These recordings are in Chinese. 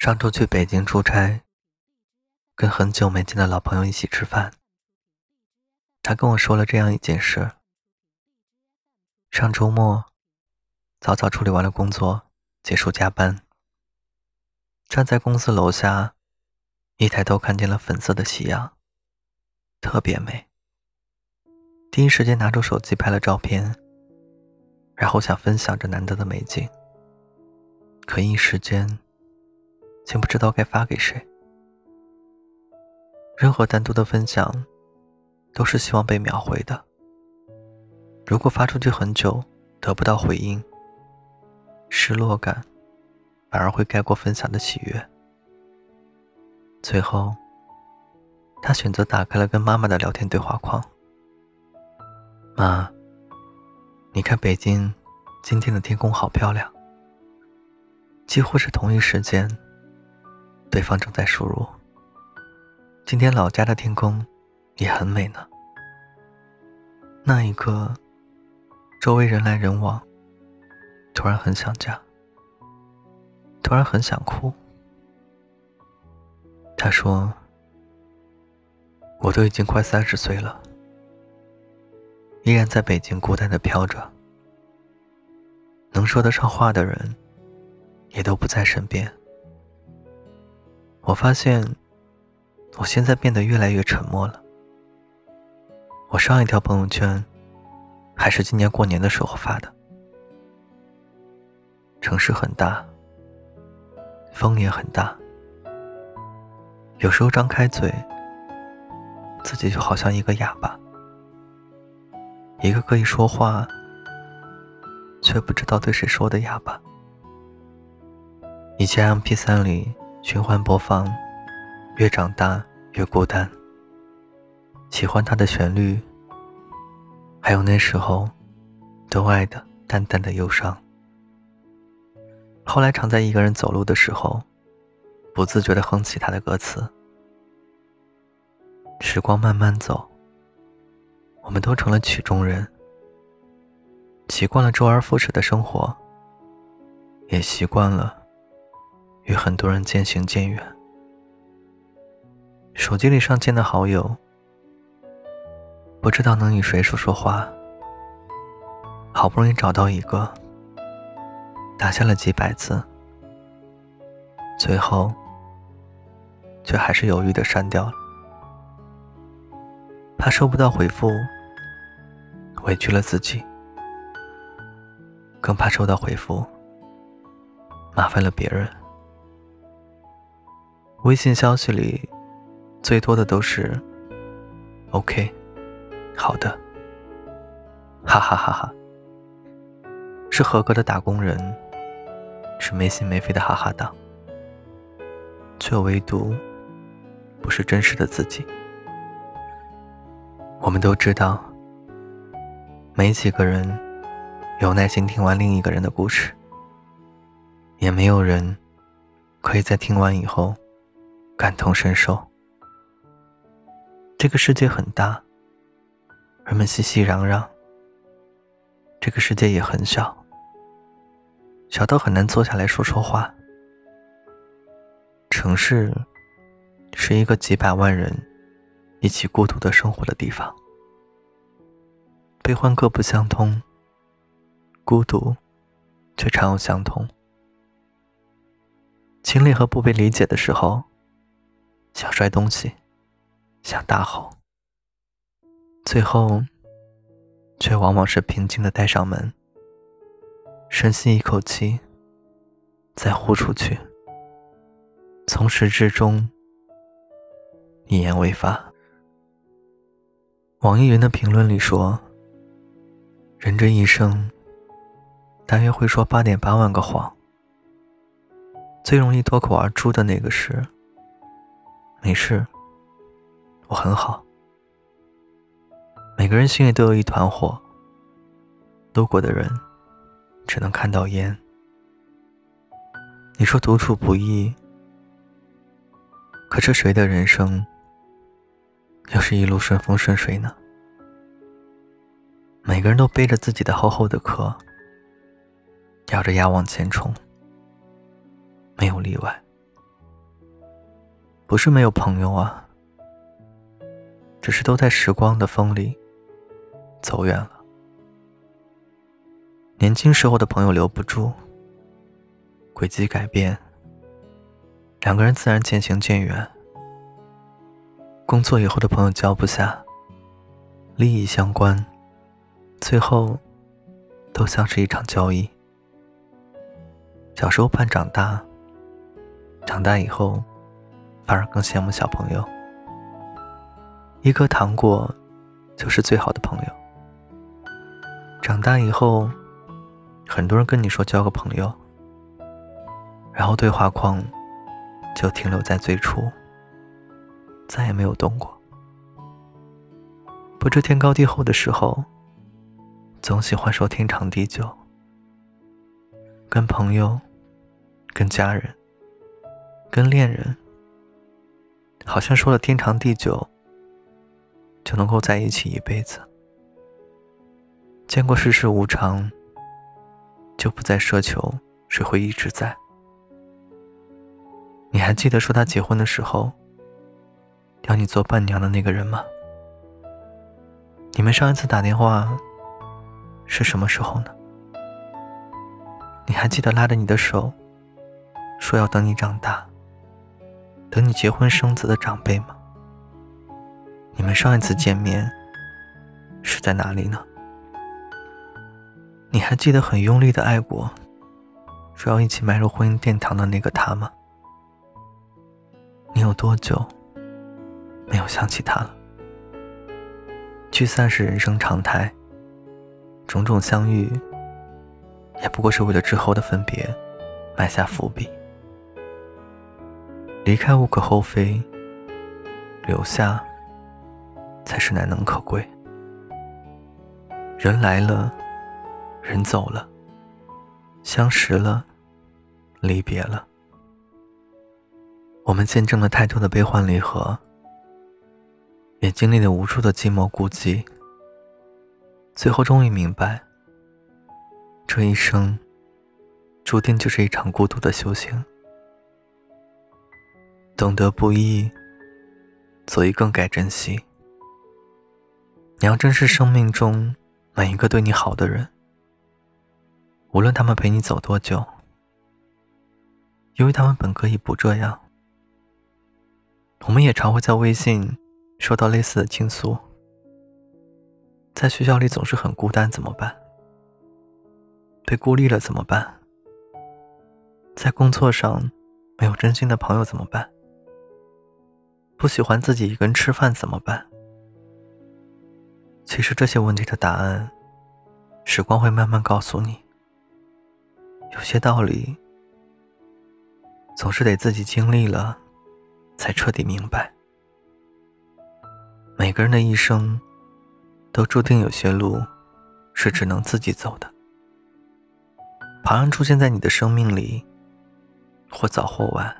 上周去北京出差，跟很久没见的老朋友一起吃饭。他跟我说了这样一件事：上周末早早处理完了工作，结束加班，站在公司楼下，一抬头看见了粉色的夕阳，特别美。第一时间拿出手机拍了照片，然后想分享这难得的美景，可一时间。竟不知道该发给谁。任何单独的分享，都是希望被秒回的。如果发出去很久得不到回应，失落感反而会盖过分享的喜悦。最后，他选择打开了跟妈妈的聊天对话框。妈，你看北京今天的天空好漂亮。几乎是同一时间。对方正在输入。今天老家的天空也很美呢。那一刻，周围人来人往，突然很想家，突然很想哭。他说：“我都已经快三十岁了，依然在北京孤单的飘着，能说得上话的人也都不在身边。”我发现，我现在变得越来越沉默了。我上一条朋友圈，还是今年过年的时候发的。城市很大，风也很大，有时候张开嘴，自己就好像一个哑巴，一个可以说话，却不知道对谁说的哑巴。以前 MP3 里。循环播放，越长大越孤单。喜欢它的旋律，还有那时候都爱的淡淡的忧伤。后来常在一个人走路的时候，不自觉的哼起他的歌词。时光慢慢走，我们都成了曲中人，习惯了周而复始的生活，也习惯了。与很多人渐行渐远，手机里上见的好友，不知道能与谁说说话。好不容易找到一个，打下了几百字，最后却还是犹豫的删掉了，怕收不到回复，委屈了自己，更怕收到回复，麻烦了别人。微信消息里，最多的都是 “OK”，好的，哈哈哈哈，是合格的打工人，是没心没肺的哈哈党，却唯独不是真实的自己。我们都知道，没几个人有耐心听完另一个人的故事，也没有人可以在听完以后。感同身受。这个世界很大，人们熙熙攘攘。这个世界也很小，小到很难坐下来说说话。城市是一个几百万人一起孤独的生活的地方，悲欢各不相通，孤独却常有相同。经历和不被理解的时候。想摔东西，想大吼，最后却往往是平静的带上门，深吸一口气，再呼出去，从始至终一言未发。网易云的评论里说：“人这一生，大约会说八点八万个谎，最容易脱口而出的那个是。”没事，我很好。每个人心里都有一团火，路过的人只能看到烟。你说独处不易，可是谁的人生又是一路顺风顺水呢？每个人都背着自己的厚厚的壳，咬着牙往前冲，没有例外。不是没有朋友啊，只是都在时光的风里走远了。年轻时候的朋友留不住，轨迹改变，两个人自然渐行渐远。工作以后的朋友交不下，利益相关，最后都像是一场交易。小时候盼长大，长大以后反而更羡慕小朋友。一颗糖果就是最好的朋友。长大以后，很多人跟你说交个朋友，然后对话框就停留在最初。再也没有动过。不知天高地厚的时候，总喜欢说天长地久。跟朋友、跟家人、跟恋人，好像说了天长地久，就能够在一起一辈子。见过世事无常，就不再奢求谁会一直在。你还记得说他结婚的时候？要你做伴娘的那个人吗？你们上一次打电话是什么时候呢？你还记得拉着你的手，说要等你长大，等你结婚生子的长辈吗？你们上一次见面是在哪里呢？你还记得很用力的爱过，说要一起迈入婚姻殿堂的那个他吗？你有多久？没有想起他了。聚散是人生常态，种种相遇，也不过是为了之后的分别埋下伏笔。离开无可厚非，留下才是难能可贵。人来了，人走了，相识了，离别了，我们见证了太多的悲欢离合。也经历了无数的寂寞孤寂，最后终于明白，这一生注定就是一场孤独的修行。懂得不易，所以更该珍惜。你要珍视生命中每一个对你好的人，无论他们陪你走多久，因为他们本可以不这样。我们也常会在微信。收到类似的倾诉，在学校里总是很孤单，怎么办？被孤立了怎么办？在工作上没有真心的朋友怎么办？不喜欢自己一个人吃饭怎么办？其实这些问题的答案，时光会慢慢告诉你。有些道理，总是得自己经历了，才彻底明白。每个人的一生，都注定有些路是只能自己走的。旁人出现在你的生命里，或早或晚，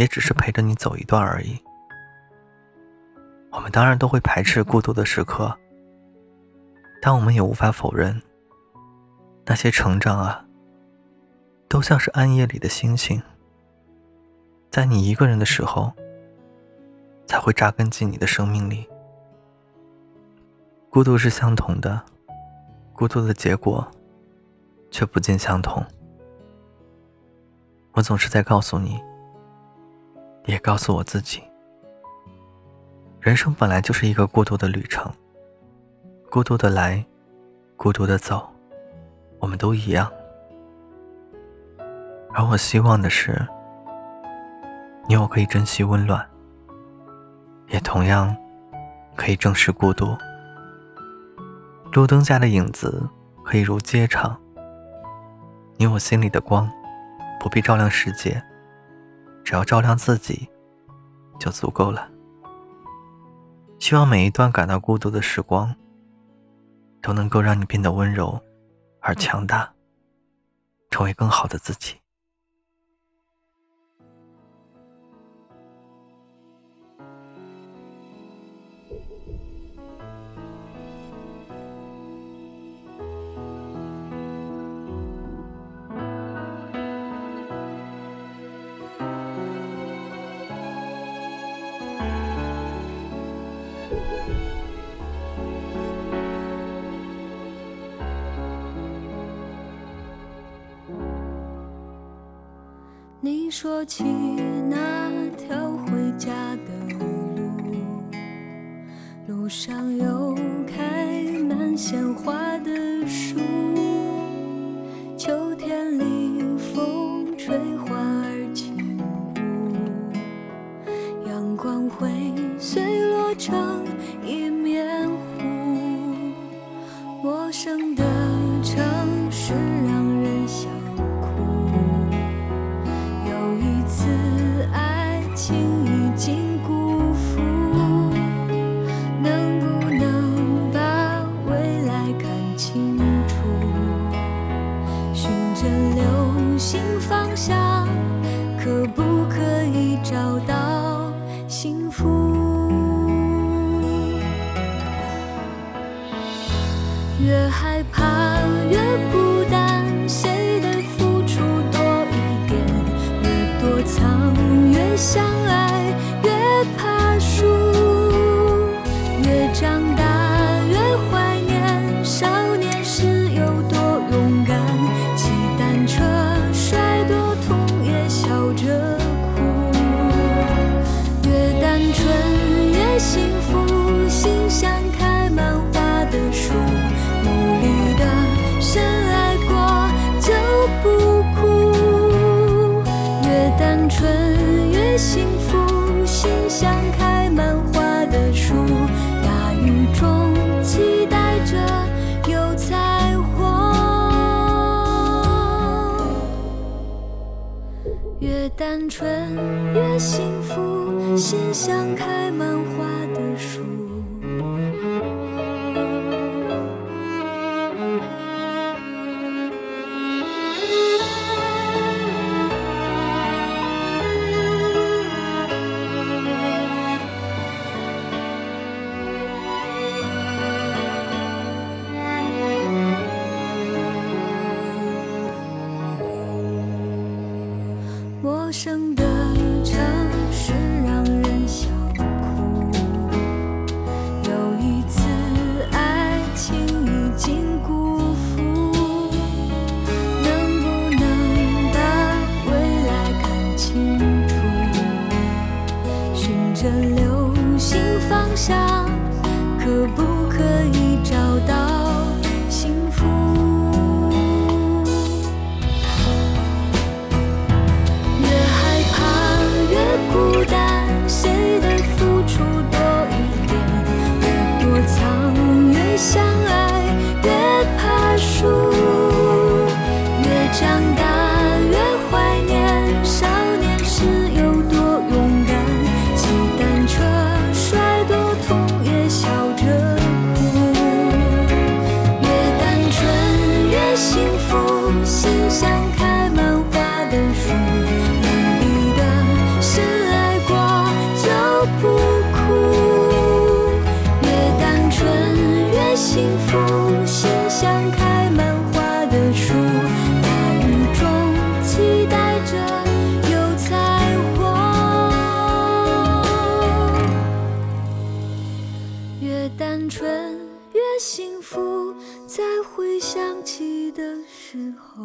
也只是陪着你走一段而已。我们当然都会排斥孤独的时刻，但我们也无法否认，那些成长啊，都像是暗夜里的星星，在你一个人的时候。才会扎根进你的生命里。孤独是相同的，孤独的结果却不尽相同。我总是在告诉你，也告诉我自己，人生本来就是一个孤独的旅程，孤独的来，孤独的走，我们都一样。而我希望的是，你我可以珍惜温暖。也同样，可以正视孤独。路灯下的影子可以如街场。你我心里的光，不必照亮世界，只要照亮自己，就足够了。希望每一段感到孤独的时光，都能够让你变得温柔而强大，成为更好的自己。你说起。开满花的树。to. 心像开满花的树，努力的深爱过就不苦。越单纯越幸福，心像开满花的树，大雨中期待着有彩虹。越单纯。越幸福再回想起的时候。